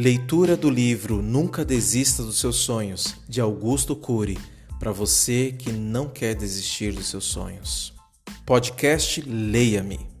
Leitura do livro Nunca Desista dos Seus Sonhos, de Augusto Cury, para você que não quer desistir dos seus sonhos. Podcast Leia-me.